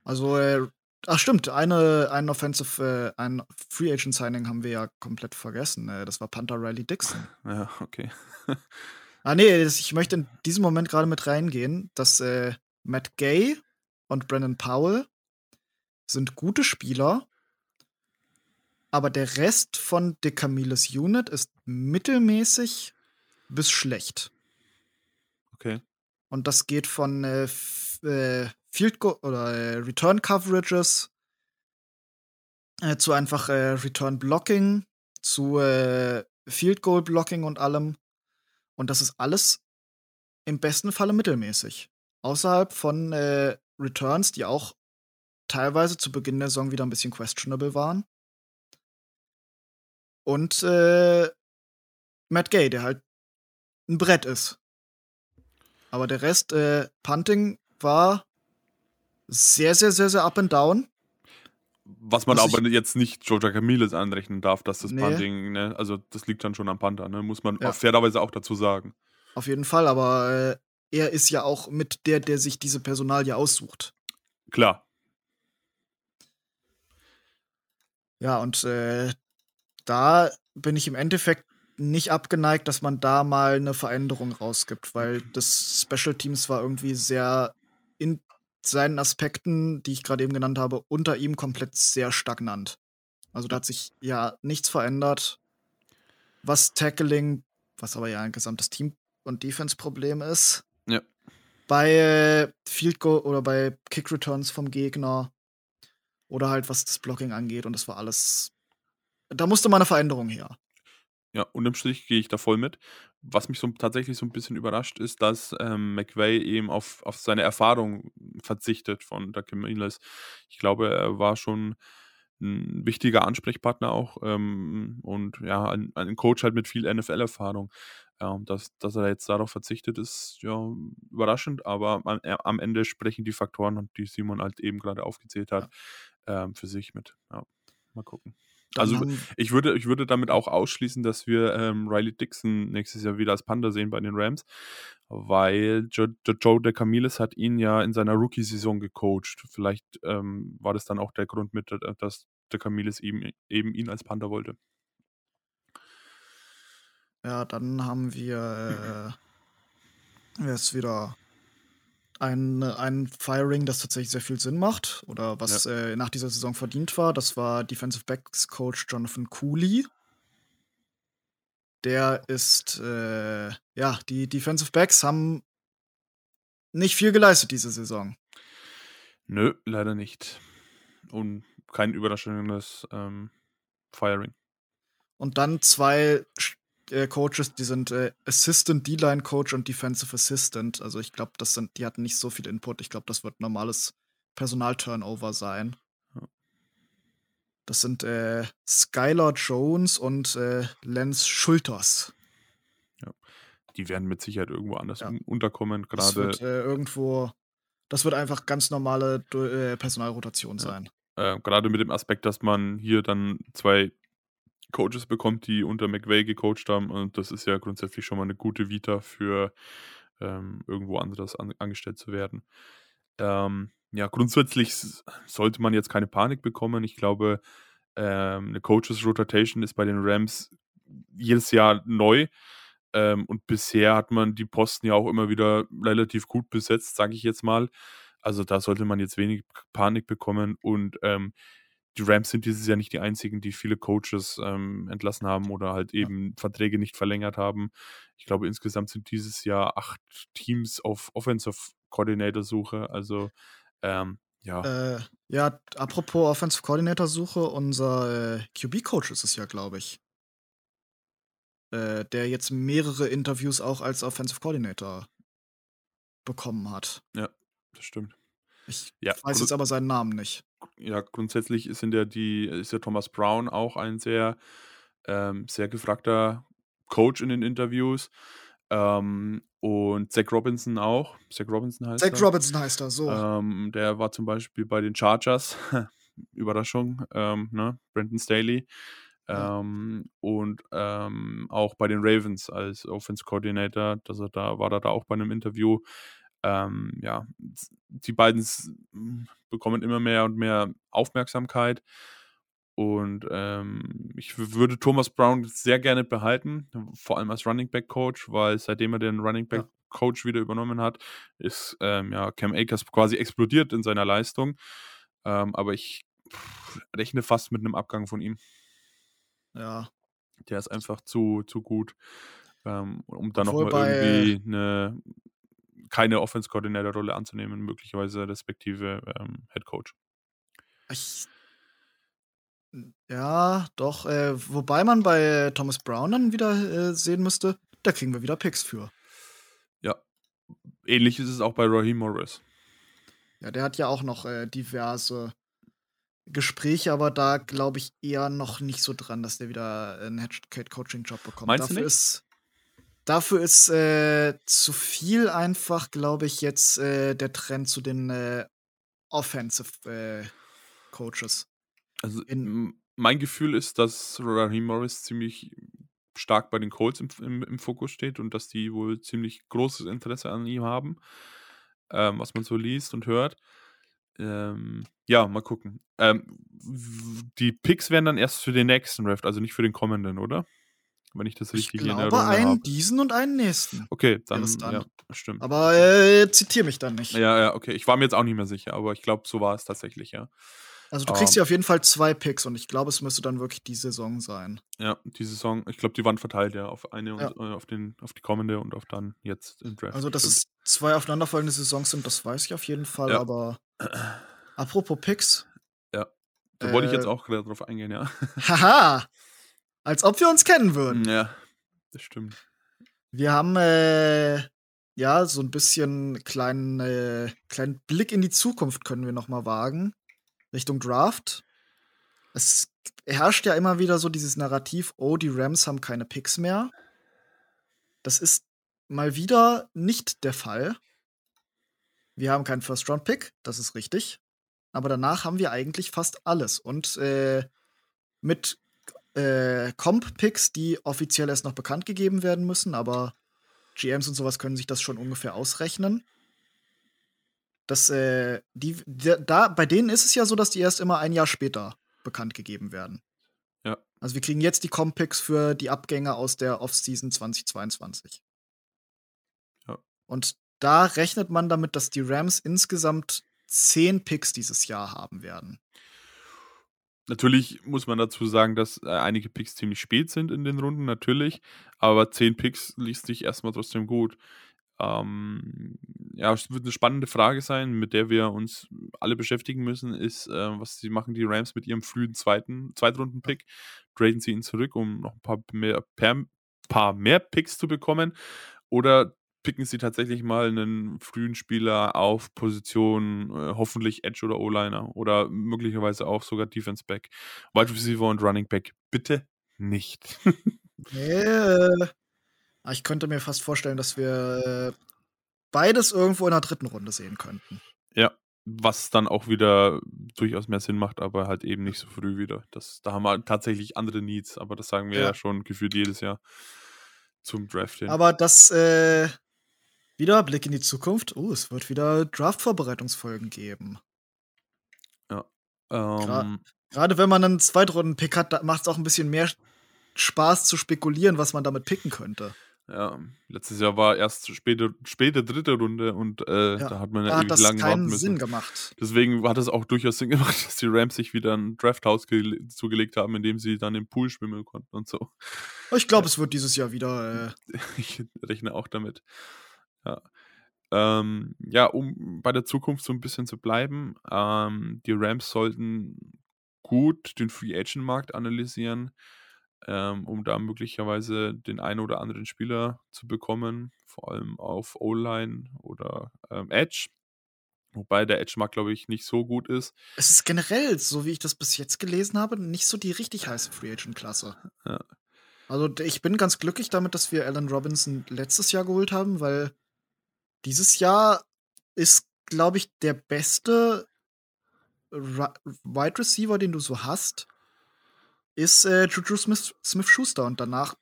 Also äh, Ach stimmt, eine, ein Offensive, äh, ein Free Agent Signing haben wir ja komplett vergessen. Äh, das war Panther Riley Dixon. Ja, okay. ah nee, das, ich möchte in diesem Moment gerade mit reingehen, dass äh, Matt Gay und Brandon Powell sind gute Spieler, aber der Rest von DeCamiles Unit ist mittelmäßig bis schlecht. Okay. Und das geht von äh, äh, Field Goal oder äh, Return Coverages äh, zu einfach äh, Return Blocking, zu äh, Field Goal Blocking und allem. Und das ist alles im besten Falle mittelmäßig. Außerhalb von äh, Returns, die auch teilweise zu Beginn der Saison wieder ein bisschen questionable waren. Und äh, Matt Gay, der halt ein Brett ist. Aber der Rest, äh, Punting war sehr, sehr, sehr, sehr up and down. Was man Was aber jetzt nicht Georgia Camiles anrechnen darf, dass das nee. Punting, ne, also das liegt dann schon am Panther, ne, muss man ja. fairerweise auch dazu sagen. Auf jeden Fall, aber äh, er ist ja auch mit der, der sich diese Personalie aussucht. Klar. Ja, und äh, da bin ich im Endeffekt nicht abgeneigt, dass man da mal eine Veränderung rausgibt, weil das Special Teams war irgendwie sehr in seinen Aspekten, die ich gerade eben genannt habe, unter ihm komplett sehr stagnant. Also da hat sich ja nichts verändert, was Tackling, was aber ja ein gesamtes Team- und Defense-Problem ist. Ja. Bei Field Goal oder bei Kick Returns vom Gegner oder halt was das Blocking angeht und das war alles. Da musste mal eine Veränderung her. Ja, unterm Strich gehe ich da voll mit. Was mich so tatsächlich so ein bisschen überrascht, ist, dass ähm, McVay eben auf, auf seine Erfahrung verzichtet von Dr. Miles. Ich glaube, er war schon ein wichtiger Ansprechpartner auch ähm, und ja, ein, ein, Coach halt mit viel NFL-Erfahrung. Ja, dass, dass er jetzt darauf verzichtet, ist ja überraschend, aber am, äh, am Ende sprechen die Faktoren, die Simon halt eben gerade aufgezählt hat, ähm, für sich mit. Ja, mal gucken. Also ich würde, ich würde damit auch ausschließen, dass wir ähm, Riley Dixon nächstes Jahr wieder als Panda sehen bei den Rams, weil Joe, Joe DeCamilis hat ihn ja in seiner Rookie-Saison gecoacht. Vielleicht ähm, war das dann auch der Grund mit, äh, dass DeCamilis eben, eben ihn als Panda wollte. Ja, dann haben wir äh, jetzt wieder ein, ein Firing, das tatsächlich sehr viel Sinn macht oder was ja. äh, nach dieser Saison verdient war. Das war Defensive Backs Coach Jonathan Cooley. Der ist, äh, ja, die Defensive Backs haben nicht viel geleistet diese Saison. Nö, leider nicht. Und kein überraschendes ähm, Firing. Und dann zwei äh, Coaches, die sind äh, Assistant D-Line Coach und Defensive Assistant. Also ich glaube, das sind, die hatten nicht so viel Input. Ich glaube, das wird normales Personalturnover sein. Ja. Das sind äh, Skylar Jones und äh, Lance Schulters. Ja. Die werden mit Sicherheit irgendwo anders ja. unterkommen. Gerade das wird äh, irgendwo. Das wird einfach ganz normale äh, Personalrotation sein. Äh, gerade mit dem Aspekt, dass man hier dann zwei Coaches bekommt, die unter McVay gecoacht haben. Und das ist ja grundsätzlich schon mal eine gute Vita für ähm, irgendwo anderes an, angestellt zu werden. Ähm, ja, grundsätzlich sollte man jetzt keine Panik bekommen. Ich glaube, ähm, eine Coaches Rotation ist bei den Rams jedes Jahr neu. Ähm, und bisher hat man die Posten ja auch immer wieder relativ gut besetzt, sage ich jetzt mal. Also da sollte man jetzt wenig Panik bekommen. Und ähm, die Rams sind dieses Jahr nicht die einzigen, die viele Coaches ähm, entlassen haben oder halt eben. Verträge nicht verlängert haben. Ich glaube, insgesamt sind dieses Jahr acht Teams auf Offensive Coordinator Suche. Also ähm, ja. Äh, ja, apropos Offensive Coordinator Suche, unser äh, QB-Coach ist es ja, glaube ich. Äh, der jetzt mehrere Interviews auch als Offensive Coordinator bekommen hat. Ja, das stimmt. Ich ja, weiß jetzt aber seinen Namen nicht. Ja, grundsätzlich sind ja die, ist ja Thomas Brown auch ein sehr, ähm, sehr gefragter Coach in den Interviews. Ähm, und Zach Robinson auch. Zach Robinson heißt Zach er. Robinson heißt er, so. Ähm, der war zum Beispiel bei den Chargers. Überraschung, ähm, ne? Brandon Staley. Ähm, und ähm, auch bei den Ravens als Offense Coordinator, dass er da war er da auch bei einem Interview ähm, ja, die beiden bekommen immer mehr und mehr Aufmerksamkeit. Und ähm, ich würde Thomas Brown sehr gerne behalten, vor allem als Running Back Coach, weil seitdem er den Running Back Coach wieder übernommen hat, ist ähm, ja, Cam Akers quasi explodiert in seiner Leistung. Ähm, aber ich pff, rechne fast mit einem Abgang von ihm. Ja. Der ist einfach zu, zu gut, ähm, um dann nochmal irgendwie eine keine Offense-Coordinator-Rolle anzunehmen, möglicherweise respektive ähm, Head Coach. Ich, ja, doch. Äh, wobei man bei Thomas Brown dann wieder äh, sehen müsste, da kriegen wir wieder Picks für. Ja. Ähnlich ist es auch bei Raheem Morris. Ja, der hat ja auch noch äh, diverse Gespräche, aber da glaube ich eher noch nicht so dran, dass der wieder einen Head-Coaching-Job bekommt. Meinst Dafür du nicht? ist Dafür ist äh, zu viel einfach, glaube ich, jetzt äh, der Trend zu den äh, Offensive äh, Coaches. Also in, mein Gefühl ist, dass Raheem Morris ziemlich stark bei den Colts im, im, im, Fokus steht und dass die wohl ziemlich großes Interesse an ihm haben, ähm, was man so liest und hört. Ähm, ja, mal gucken. Ähm, die Picks werden dann erst für den nächsten Draft, also nicht für den kommenden, oder? Wenn ich das richtig ich glaube, in Erinnerung einen habe. diesen und einen nächsten. Okay, dann, dann. ja, stimmt. Aber äh, zitiere mich dann nicht. Ja, ja, okay. Ich war mir jetzt auch nicht mehr sicher, aber ich glaube, so war es tatsächlich, ja. Also du kriegst um, hier auf jeden Fall zwei Picks und ich glaube, es müsste dann wirklich die Saison sein. Ja, die Saison, ich glaube, die waren verteilt, ja, auf eine ja. und äh, auf, den, auf die kommende und auf dann jetzt im Draft. Also, dass es zwei aufeinanderfolgende Saisons sind, das weiß ich auf jeden Fall, ja. aber apropos Picks. Ja. Da äh, wollte ich jetzt auch gerade drauf eingehen, ja. Haha! Als ob wir uns kennen würden. Ja, das stimmt. Wir haben äh, ja so ein bisschen kleinen, äh, kleinen Blick in die Zukunft können wir noch mal wagen Richtung Draft. Es herrscht ja immer wieder so dieses Narrativ, oh, die Rams haben keine Picks mehr. Das ist mal wieder nicht der Fall. Wir haben keinen First-Round-Pick, das ist richtig. Aber danach haben wir eigentlich fast alles. Und äh, mit äh, Comp-Picks, die offiziell erst noch bekannt gegeben werden müssen, aber GMs und sowas können sich das schon ungefähr ausrechnen. Das, äh, die, da, bei denen ist es ja so, dass die erst immer ein Jahr später bekannt gegeben werden. Ja. Also wir kriegen jetzt die Comp-Picks für die Abgänge aus der Offseason 2022. Ja. Und da rechnet man damit, dass die Rams insgesamt zehn Picks dieses Jahr haben werden. Natürlich muss man dazu sagen, dass äh, einige Picks ziemlich spät sind in den Runden, natürlich. Aber 10 Picks liest sich erstmal trotzdem gut. Ähm, ja, es wird eine spannende Frage sein, mit der wir uns alle beschäftigen müssen, ist, äh, was sie machen die Rams mit ihrem frühen zweiten Zweitrunden-Pick. Traden sie ihn zurück, um noch ein paar mehr, per, paar mehr Picks zu bekommen? Oder picken sie tatsächlich mal einen frühen Spieler auf Position, äh, hoffentlich Edge oder O-Liner oder möglicherweise auch sogar Defense Back, Wide Receiver und Running Back. Bitte nicht. nee, ich könnte mir fast vorstellen, dass wir äh, beides irgendwo in der dritten Runde sehen könnten. Ja, was dann auch wieder durchaus mehr Sinn macht, aber halt eben nicht so früh wieder. Das, da haben wir tatsächlich andere Needs, aber das sagen wir ja, ja schon gefühlt jedes Jahr zum Draft hin. Aber das, äh, wieder Blick in die Zukunft. Oh, es wird wieder Draft-Vorbereitungsfolgen geben. Ja. Ähm, Gerade wenn man einen Zweitrunden-Pick hat, macht es auch ein bisschen mehr Spaß zu spekulieren, was man damit picken könnte. Ja, letztes Jahr war erst späte, späte dritte Runde und äh, ja, da hat man ja ewig lang warten müssen. Sinn gemacht. Deswegen hat es auch durchaus Sinn gemacht, dass die Rams sich wieder ein Drafthaus zugelegt haben, in dem sie dann im Pool schwimmen konnten und so. Ich glaube, ja. es wird dieses Jahr wieder. Äh ich rechne auch damit. Ja. Ähm, ja, um bei der Zukunft so ein bisschen zu bleiben, ähm, die Rams sollten gut den Free Agent Markt analysieren ähm, um da möglicherweise den einen oder anderen Spieler zu bekommen, vor allem auf O-Line oder ähm, Edge. Wobei der Edge-Markt, glaube ich, nicht so gut ist. Es ist generell, so wie ich das bis jetzt gelesen habe, nicht so die richtig heiße Free Agent-Klasse. Ja. Also ich bin ganz glücklich damit, dass wir Alan Robinson letztes Jahr geholt haben, weil dieses Jahr ist, glaube ich, der beste Wide Receiver, den du so hast, ist äh, Juju Smith, Smith Schuster und danach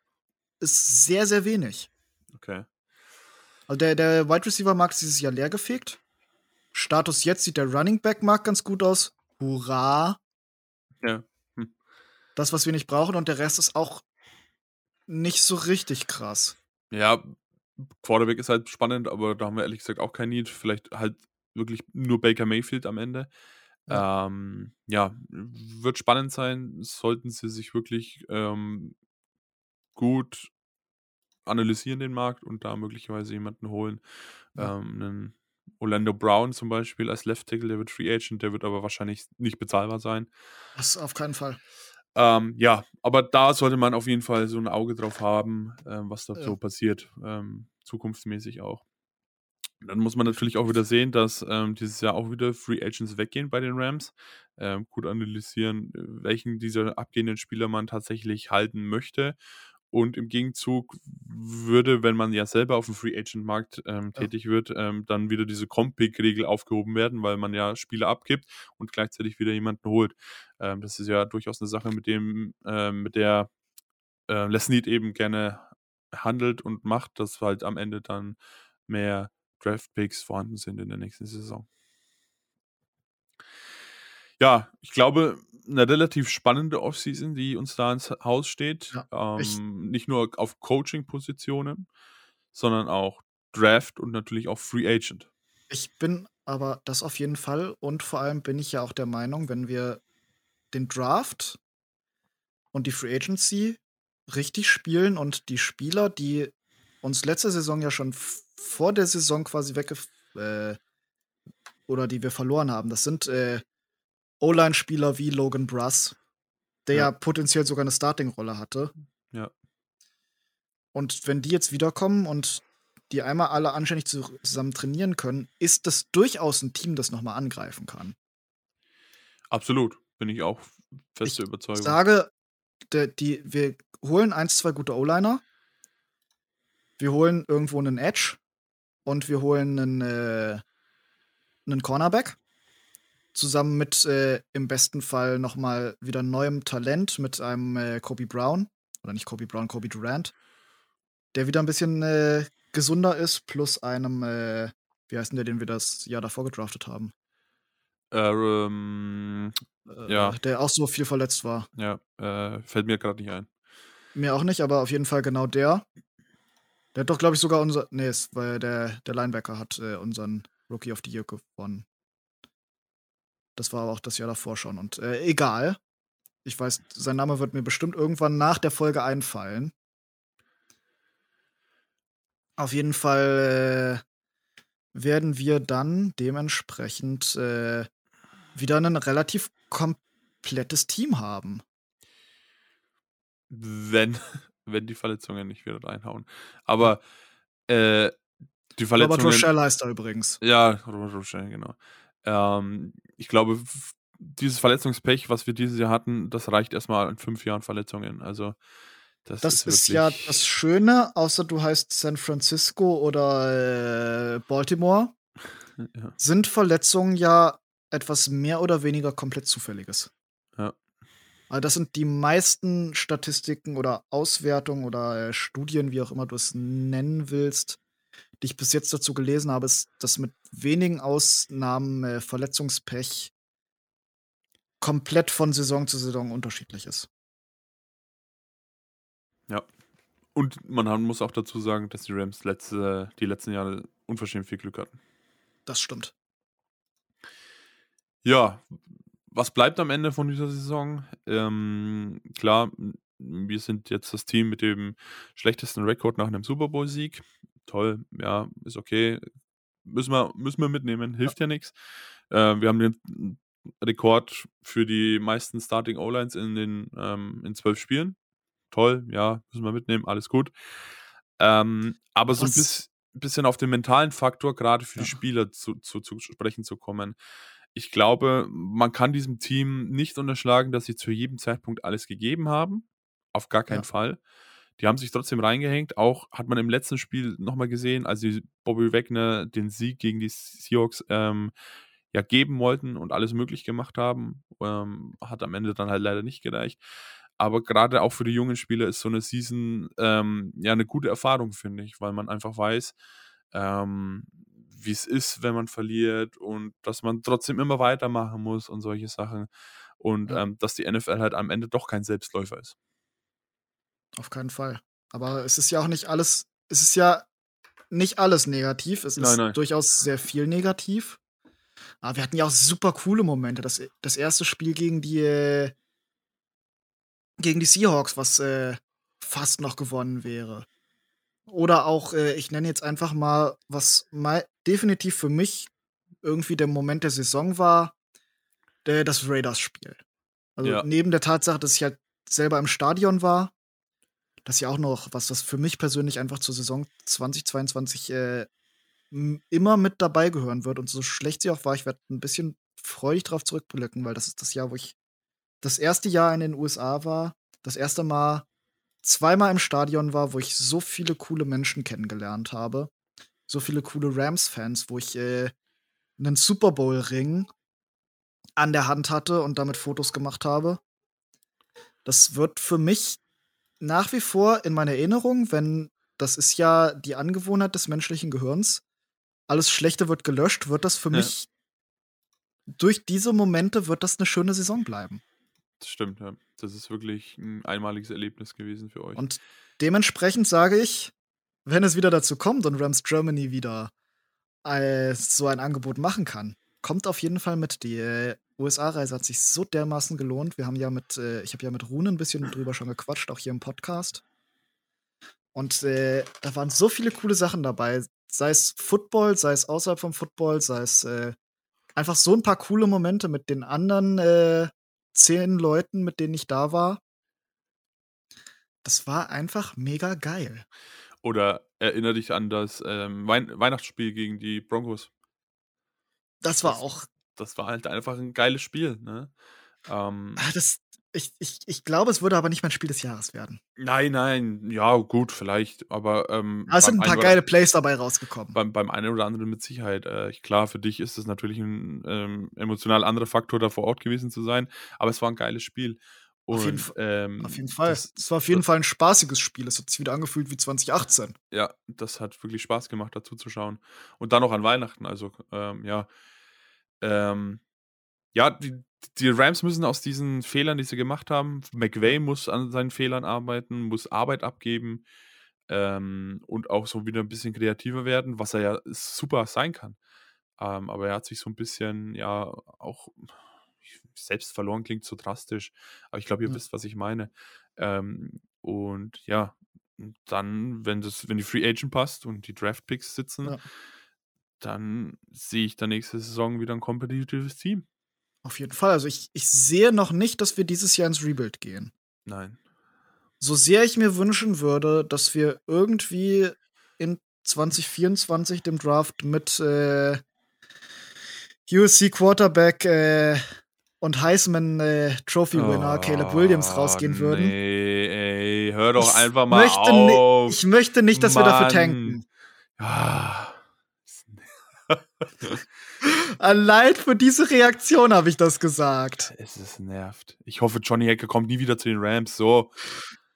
ist sehr, sehr wenig. Okay. Also der, der Wide Receiver Markt ist dieses Jahr leergefegt. Status jetzt sieht der Running Back Markt ganz gut aus. Hurra! Ja. Hm. Das, was wir nicht brauchen, und der Rest ist auch nicht so richtig krass. Ja, Quarterback ist halt spannend, aber da haben wir ehrlich gesagt auch kein Need. Vielleicht halt wirklich nur Baker Mayfield am Ende. Ja. Ähm, ja, wird spannend sein. Sollten sie sich wirklich ähm, gut analysieren, den Markt, und da möglicherweise jemanden holen. Ja. Ähm, einen Orlando Brown zum Beispiel als Left Tackle, der wird Free Agent, der wird aber wahrscheinlich nicht bezahlbar sein. Das auf keinen Fall. Ähm, ja, aber da sollte man auf jeden Fall so ein Auge drauf haben, ähm, was da ja. so passiert, ähm, zukunftsmäßig auch. Dann muss man natürlich auch wieder sehen, dass ähm, dieses Jahr auch wieder Free Agents weggehen bei den Rams. Ähm, gut analysieren, welchen dieser abgehenden Spieler man tatsächlich halten möchte. Und im Gegenzug würde, wenn man ja selber auf dem Free Agent Markt ähm, ja. tätig wird, ähm, dann wieder diese Comp-Pick-Regel aufgehoben werden, weil man ja Spieler abgibt und gleichzeitig wieder jemanden holt. Ähm, das ist ja durchaus eine Sache, mit dem, ähm, mit der äh, Les Need eben gerne handelt und macht, dass halt am Ende dann mehr Draft-Picks vorhanden sind in der nächsten Saison. Ja, ich glaube, eine relativ spannende Offseason, die uns da ins Haus steht. Ja, ähm, nicht nur auf Coaching-Positionen, sondern auch Draft und natürlich auch Free Agent. Ich bin aber das auf jeden Fall und vor allem bin ich ja auch der Meinung, wenn wir den Draft und die Free Agency richtig spielen und die Spieler, die uns letzte Saison ja schon vor der Saison quasi wegge äh, oder die wir verloren haben. Das sind äh, O-Line-Spieler wie Logan Bruss, der ja. ja potenziell sogar eine Starting-Rolle hatte. Ja. Und wenn die jetzt wiederkommen und die einmal alle anständig zusammen trainieren können, ist das durchaus ein Team, das nochmal angreifen kann. Absolut, bin ich auch feste Überzeugung. Ich sage, der, die, wir holen eins, zwei gute O-Liner. Wir holen irgendwo einen Edge und wir holen einen, äh, einen Cornerback. Zusammen mit äh, im besten Fall nochmal wieder neuem Talent mit einem äh, Kobe Brown. Oder nicht Kobe Brown, Kobe Durant. Der wieder ein bisschen äh, gesunder ist, plus einem, äh, wie heißt denn der, den wir das Jahr davor gedraftet haben? Ähm, äh, ja. Der auch so viel verletzt war. Ja, äh, fällt mir gerade nicht ein. Mir auch nicht, aber auf jeden Fall genau der. Der hat doch, glaube ich, sogar unser. Nee, es war der, der Linebacker hat unseren Rookie of the Year gewonnen. Das war aber auch das Jahr davor schon. Und äh, egal. Ich weiß, sein Name wird mir bestimmt irgendwann nach der Folge einfallen. Auf jeden Fall äh, werden wir dann dementsprechend äh, wieder ein relativ komplettes Team haben. Wenn, wenn die Verletzungen nicht wieder reinhauen. Aber äh, die Verletzungen. Robert Rochelle heißt er übrigens. Ja, Robert Rochelle, genau. Ähm, ich glaube, dieses Verletzungspech, was wir dieses Jahr hatten, das reicht erstmal in fünf Jahren Verletzungen. Also das, das ist, ist ja das Schöne, außer du heißt San Francisco oder äh, Baltimore, ja. sind Verletzungen ja etwas mehr oder weniger komplett Zufälliges. Ja. Also das sind die meisten Statistiken oder Auswertungen oder äh, Studien, wie auch immer du es nennen willst, die ich bis jetzt dazu gelesen habe, ist, dass mit wenigen Ausnahmen äh, Verletzungspech komplett von Saison zu Saison unterschiedlich ist. Ja. Und man muss auch dazu sagen, dass die Rams letzte, die letzten Jahre unverschämt viel Glück hatten. Das stimmt. Ja, was bleibt am Ende von dieser Saison? Ähm, klar, wir sind jetzt das Team mit dem schlechtesten Rekord nach einem Super Bowl-Sieg. Toll, ja, ist okay. Müssen wir, müssen wir mitnehmen, hilft ja, ja nichts. Äh, wir haben den Rekord für die meisten Starting O-Lines in den ähm, in zwölf Spielen toll, ja, müssen wir mitnehmen, alles gut. Ähm, aber so ein bisschen, bisschen auf den mentalen Faktor, gerade für ja. die Spieler zu, zu, zu sprechen zu kommen. Ich glaube, man kann diesem Team nicht unterschlagen, dass sie zu jedem Zeitpunkt alles gegeben haben. Auf gar keinen ja. Fall. Die haben sich trotzdem reingehängt. Auch hat man im letzten Spiel nochmal gesehen, als sie Bobby Wagner den Sieg gegen die Seahawks ähm, ja geben wollten und alles möglich gemacht haben. Ähm, hat am Ende dann halt leider nicht gereicht. Aber gerade auch für die jungen Spieler ist so eine Season ähm, ja eine gute Erfahrung, finde ich, weil man einfach weiß, ähm, wie es ist, wenn man verliert und dass man trotzdem immer weitermachen muss und solche Sachen. Und ja. ähm, dass die NFL halt am Ende doch kein Selbstläufer ist. Auf keinen Fall. Aber es ist ja auch nicht alles, es ist ja nicht alles negativ. Es ist nein, nein. durchaus sehr viel negativ. Aber wir hatten ja auch super coole Momente. Das, das erste Spiel gegen die, äh, gegen die Seahawks, was äh, fast noch gewonnen wäre. Oder auch, äh, ich nenne jetzt einfach mal, was mal definitiv für mich irgendwie der Moment der Saison war, der, das Raiders-Spiel. Also ja. neben der Tatsache, dass ich halt selber im Stadion war, das ist ja auch noch was, was für mich persönlich einfach zur Saison 2022 äh, immer mit dabei gehören wird. Und so schlecht sie auch war, ich werde ein bisschen freudig drauf zurückblicken, weil das ist das Jahr, wo ich das erste Jahr in den USA war, das erste Mal zweimal im Stadion war, wo ich so viele coole Menschen kennengelernt habe. So viele coole Rams-Fans, wo ich äh, einen Super Bowl-Ring an der Hand hatte und damit Fotos gemacht habe. Das wird für mich nach wie vor in meiner Erinnerung, wenn das ist ja die Angewohnheit des menschlichen Gehirns, alles Schlechte wird gelöscht, wird das für ja. mich durch diese Momente wird das eine schöne Saison bleiben. Das stimmt, ja. Das ist wirklich ein einmaliges Erlebnis gewesen für euch. Und dementsprechend sage ich, wenn es wieder dazu kommt und Rams Germany wieder äh, so ein Angebot machen kann, kommt auf jeden Fall mit. Die äh, USA-Reise hat sich so dermaßen gelohnt. Wir haben ja mit, äh, ich habe ja mit Rune ein bisschen drüber schon gequatscht, auch hier im Podcast. Und äh, da waren so viele coole Sachen dabei. Sei es Football, sei es außerhalb vom Football, sei es äh, einfach so ein paar coole Momente mit den anderen äh, zehn Leuten, mit denen ich da war. Das war einfach mega geil. Oder erinnere dich an das ähm, Wein Weihnachtsspiel gegen die Broncos. Das war auch. Das war halt einfach ein geiles Spiel, ne? Ähm, ah, das, ich, ich, ich glaube, es würde aber nicht mein Spiel des Jahres werden. Nein, nein, ja, gut, vielleicht, aber. Ähm, es sind ein paar geile Plays dabei rausgekommen. Beim, beim einen oder anderen mit Sicherheit. Äh, klar, für dich ist es natürlich ein ähm, emotional anderer Faktor, da vor Ort gewesen zu sein, aber es war ein geiles Spiel. Und, auf, jeden, ähm, auf jeden Fall. Es war auf jeden das, Fall ein spaßiges Spiel. Es hat sich wieder angefühlt wie 2018. Ja, das hat wirklich Spaß gemacht, dazu zu schauen. Und dann noch an Weihnachten. Also, ähm, ja. Ähm, ja, die, die Rams müssen aus diesen Fehlern, die sie gemacht haben, McVay muss an seinen Fehlern arbeiten, muss Arbeit abgeben ähm, und auch so wieder ein bisschen kreativer werden, was er ja super sein kann. Ähm, aber er hat sich so ein bisschen, ja, auch selbst verloren, klingt so drastisch, aber ich glaube, ihr ja. wisst, was ich meine. Ähm, und ja, dann, wenn das, wenn die Free Agent passt und die Draft Picks sitzen, Ja. Dann sehe ich da nächste Saison wieder ein kompetitives Team. Auf jeden Fall. Also ich, ich sehe noch nicht, dass wir dieses Jahr ins Rebuild gehen. Nein. So sehr ich mir wünschen würde, dass wir irgendwie in 2024 dem Draft mit äh, USC Quarterback äh, und Heisman äh, Trophy Winner Caleb Williams rausgehen würden. Oh, Nee, ey, hör doch Ich einfach mal auf. Ich möchte nicht, dass wir dafür Mann. tanken. Ah. Allein für diese Reaktion habe ich das gesagt. Es ist nervt. Ich hoffe, Johnny Hacker kommt nie wieder zu den Rams. So.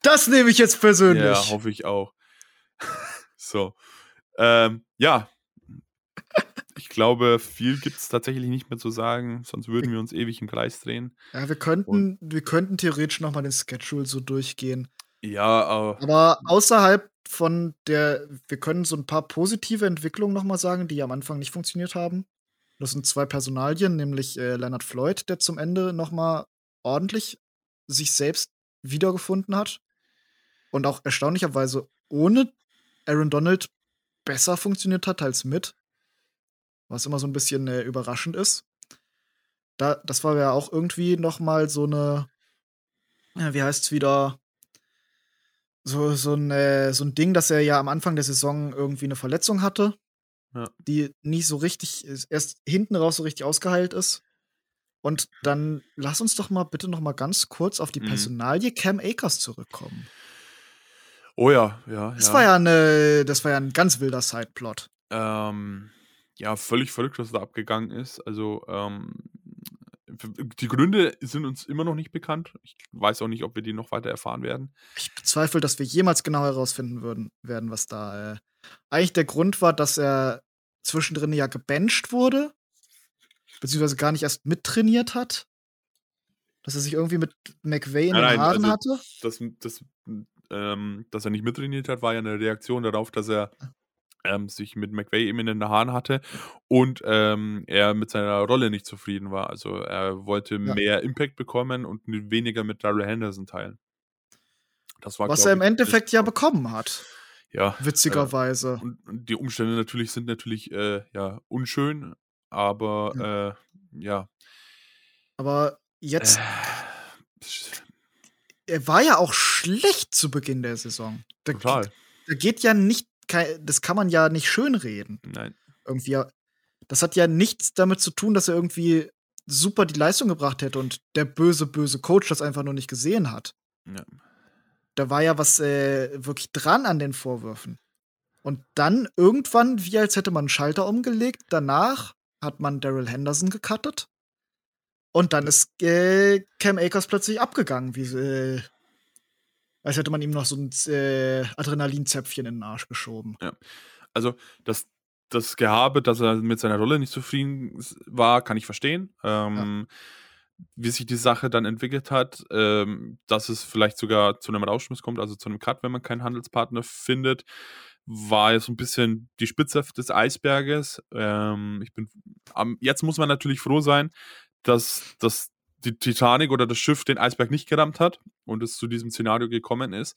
Das nehme ich jetzt persönlich. Ja, hoffe ich auch. so. Ähm, ja. Ich glaube, viel gibt es tatsächlich nicht mehr zu sagen, sonst würden wir uns ewig im Kreis drehen. Ja, wir könnten, wir könnten theoretisch noch mal den Schedule so durchgehen. Ja, aber Aber außerhalb von der, wir können so ein paar positive Entwicklungen noch mal sagen, die am Anfang nicht funktioniert haben. Das sind zwei Personalien, nämlich äh, Leonard Floyd, der zum Ende noch mal ordentlich sich selbst wiedergefunden hat und auch erstaunlicherweise ohne Aaron Donald besser funktioniert hat als mit, was immer so ein bisschen äh, überraschend ist. Da, das war ja auch irgendwie noch mal so eine, ja, wie heißt's wieder, so, so, ein, äh, so ein Ding, dass er ja am Anfang der Saison irgendwie eine Verletzung hatte, Ja. die nicht so richtig, erst hinten raus so richtig ausgeheilt ist. Und dann lass uns doch mal bitte noch mal ganz kurz auf die Mhm. Personalie Cam Akers zurückkommen. Oh ja, ja. Das ja. war ja eine, das war ja ein ganz wilder Sideplot. Ähm, ja, völlig verrückt, was da abgegangen ist. Also, ähm, die Gründe sind uns immer noch nicht bekannt. Ich weiß auch nicht, ob wir die noch weiter erfahren werden. Ich bezweifle, dass wir jemals genau herausfinden würden, werden, was da äh, eigentlich der Grund war, dass er zwischendrin ja gebencht wurde, beziehungsweise gar nicht erst mittrainiert hat. Dass er sich irgendwie mit McVay in Nein, den Haaren also- hatte. Das, das, ähm, dass er nicht mittrainiert hat, war ja eine Reaktion darauf, dass er ähm, sich mit McVay eben in den Haaren hatte und ähm, er mit seiner Rolle nicht zufrieden war. Also er wollte Ja. mehr Impact bekommen und weniger mit Daryl Henderson teilen. Das war, Was er im Endeffekt ja bekommen hat, ja, witzigerweise. Und, und die Umstände natürlich sind natürlich äh, ja unschön, aber äh, ja. Aber jetzt, Äh, er war ja auch schlecht zu Beginn der Saison. Da, total. Da geht ja nicht, das kann man ja nicht schönreden. Nein. irgendwie. Das hat ja nichts damit zu tun, dass er irgendwie super die Leistung gebracht hätte und der böse, böse Coach das einfach nur nicht gesehen hat. Ja. Da war ja was äh, wirklich dran an den Vorwürfen. Und dann irgendwann, wie als hätte man einen Schalter umgelegt, danach hat man Daryl Henderson gecuttet. Und dann ist äh, Cam Akers plötzlich abgegangen, wie äh, als hätte man ihm noch so ein äh, Adrenalinzäpfchen in den Arsch geschoben. Also das, das Gehabe, dass er mit seiner Rolle nicht zufrieden war, kann ich verstehen. Ähm, Wie sich die Sache dann entwickelt hat, ähm, dass es vielleicht sogar zu einem Rausschmiss kommt, also zu einem Cut, wenn man keinen Handelspartner findet, war ja so ein bisschen die Spitze des Eisberges. Ähm, ich bin, am, jetzt muss man natürlich froh sein, dass, dass die Titanic oder das Schiff den Eisberg nicht gerammt hat und es zu diesem Szenario gekommen ist.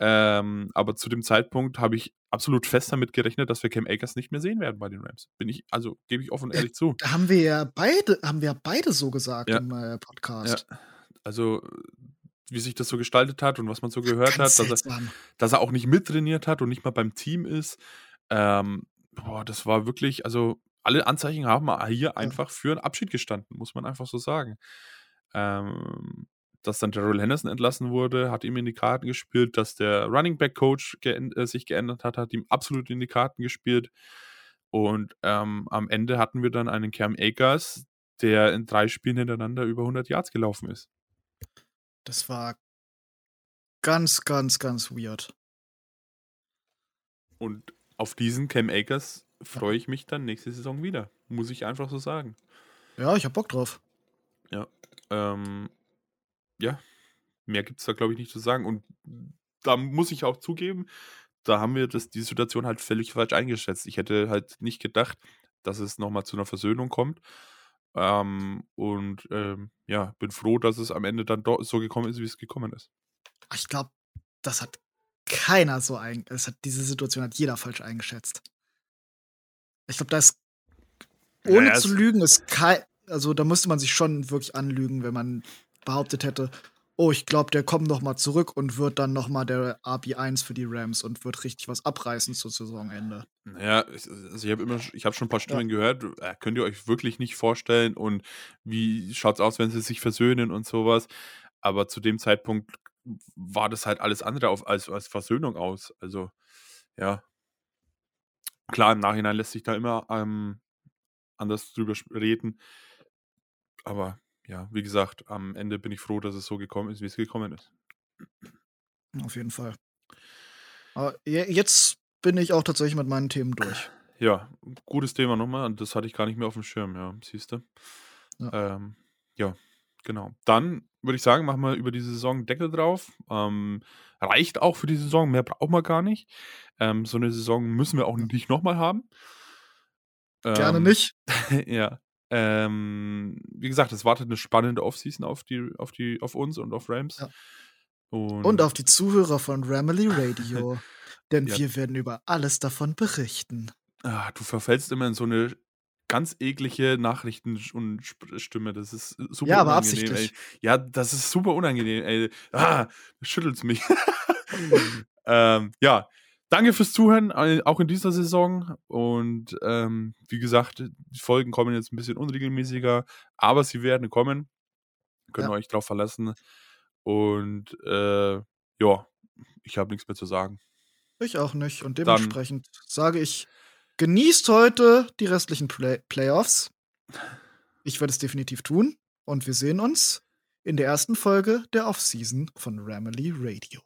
Ähm, aber zu dem Zeitpunkt habe ich absolut fest damit gerechnet, dass wir Cam Akers nicht mehr sehen werden bei den Rams. Bin ich, also gebe ich offen und ehrlich zu. Da haben wir ja beide, haben wir ja beide so gesagt Ja. im äh, Podcast. Also, wie sich das so gestaltet hat und was man so gehört hat, Ganz dass er, dass er auch nicht mittrainiert hat und nicht mal beim Team ist. Ähm, boah, das war wirklich, also alle Anzeichen haben hier einfach für einen Abschied gestanden, muss man einfach so sagen. Ähm, dass dann Daryl Henderson entlassen wurde, hat ihm in die Karten gespielt, dass der Running Back Coach geänd äh, sich geändert hat, hat ihm absolut in die Karten gespielt. Und ähm, am Ende hatten wir dann einen Cam Akers, der in drei Spielen hintereinander über 100 Yards gelaufen ist. Das war ganz, ganz, ganz weird. Und auf diesen Cam Akers freue ich mich dann nächste Saison wieder. Muss ich einfach so sagen. Ja, ich hab Bock drauf. Ähm, ja, mehr gibt es da, glaube ich, nicht zu sagen. Und da muss ich auch zugeben, da haben wir das, die Situation halt völlig falsch eingeschätzt. Ich hätte halt nicht gedacht, dass es nochmal zu einer Versöhnung kommt. Ähm, und ähm, ja, bin froh, dass es am Ende dann doch so gekommen ist, wie es gekommen ist. Ich glaube, das hat keiner so ein. Es hat, diese Situation hat jeder falsch eingeschätzt. Ich glaube, da ist. Ohne Naja, zu lügen, ist kein. Also, da müsste man sich schon wirklich anlügen, wenn man behauptet hätte, oh, ich glaube, der kommt noch mal zurück und wird dann noch mal der RB1 für die Rams und wird richtig was abreißen zu Saisonende. Naja, ich- also ich habe immer, ich habe schon ein paar Stimmen gehört. Äh, könnt ihr euch wirklich nicht vorstellen und wie schaut's aus, wenn sie sich versöhnen und sowas. Aber zu dem Zeitpunkt war das halt alles andere auf, als, als Versöhnung aus. Also ja, klar im Nachhinein lässt sich da immer ähm, anders drüber reden. Aber ja, wie gesagt, am Ende bin ich froh, dass es so gekommen ist, wie es gekommen ist. Auf jeden Fall. Aber je- jetzt bin ich auch tatsächlich mit meinen Themen durch. Ja, gutes Thema nochmal. Und das hatte ich gar nicht mehr auf dem Schirm, ja, siehst du. Ja. Ähm, ja, genau. Dann würde ich sagen, machen wir über die Saison Deckel drauf. Ähm, reicht auch für die Saison, mehr brauchen wir gar nicht. Ähm, so eine Saison müssen wir auch nicht nochmal haben. Gerne Ähm, nicht. ja. Ähm, wie gesagt, es wartet eine spannende Offseason auf die, auf die, auf uns und auf Rams. Ja. Und, Und auf die Zuhörer von Ramily Radio. Denn Ja. wir werden über alles davon berichten. Ah, du verfällst immer in so eine ganz eklige Nachrichten- und Stimme. Das ist super Ja, aber unangenehm. absichtlich. Ey. Ja, das ist super unangenehm. Ey. Ah, schüttelt's mich. ähm, ja, danke fürs Zuhören, äh, auch in dieser Saison. Und ähm, wie gesagt, die Folgen kommen jetzt ein bisschen unregelmäßiger, aber sie werden kommen. Könnt ihr Ja. euch drauf verlassen. Und äh, ja, ich habe nichts mehr zu sagen. Ich auch nicht. Und Dann- dementsprechend sage ich, genießt heute die restlichen Play Playoffs. Ich werde es definitiv tun. Und wir sehen uns in der ersten Folge der Offseason von Ramily Radio.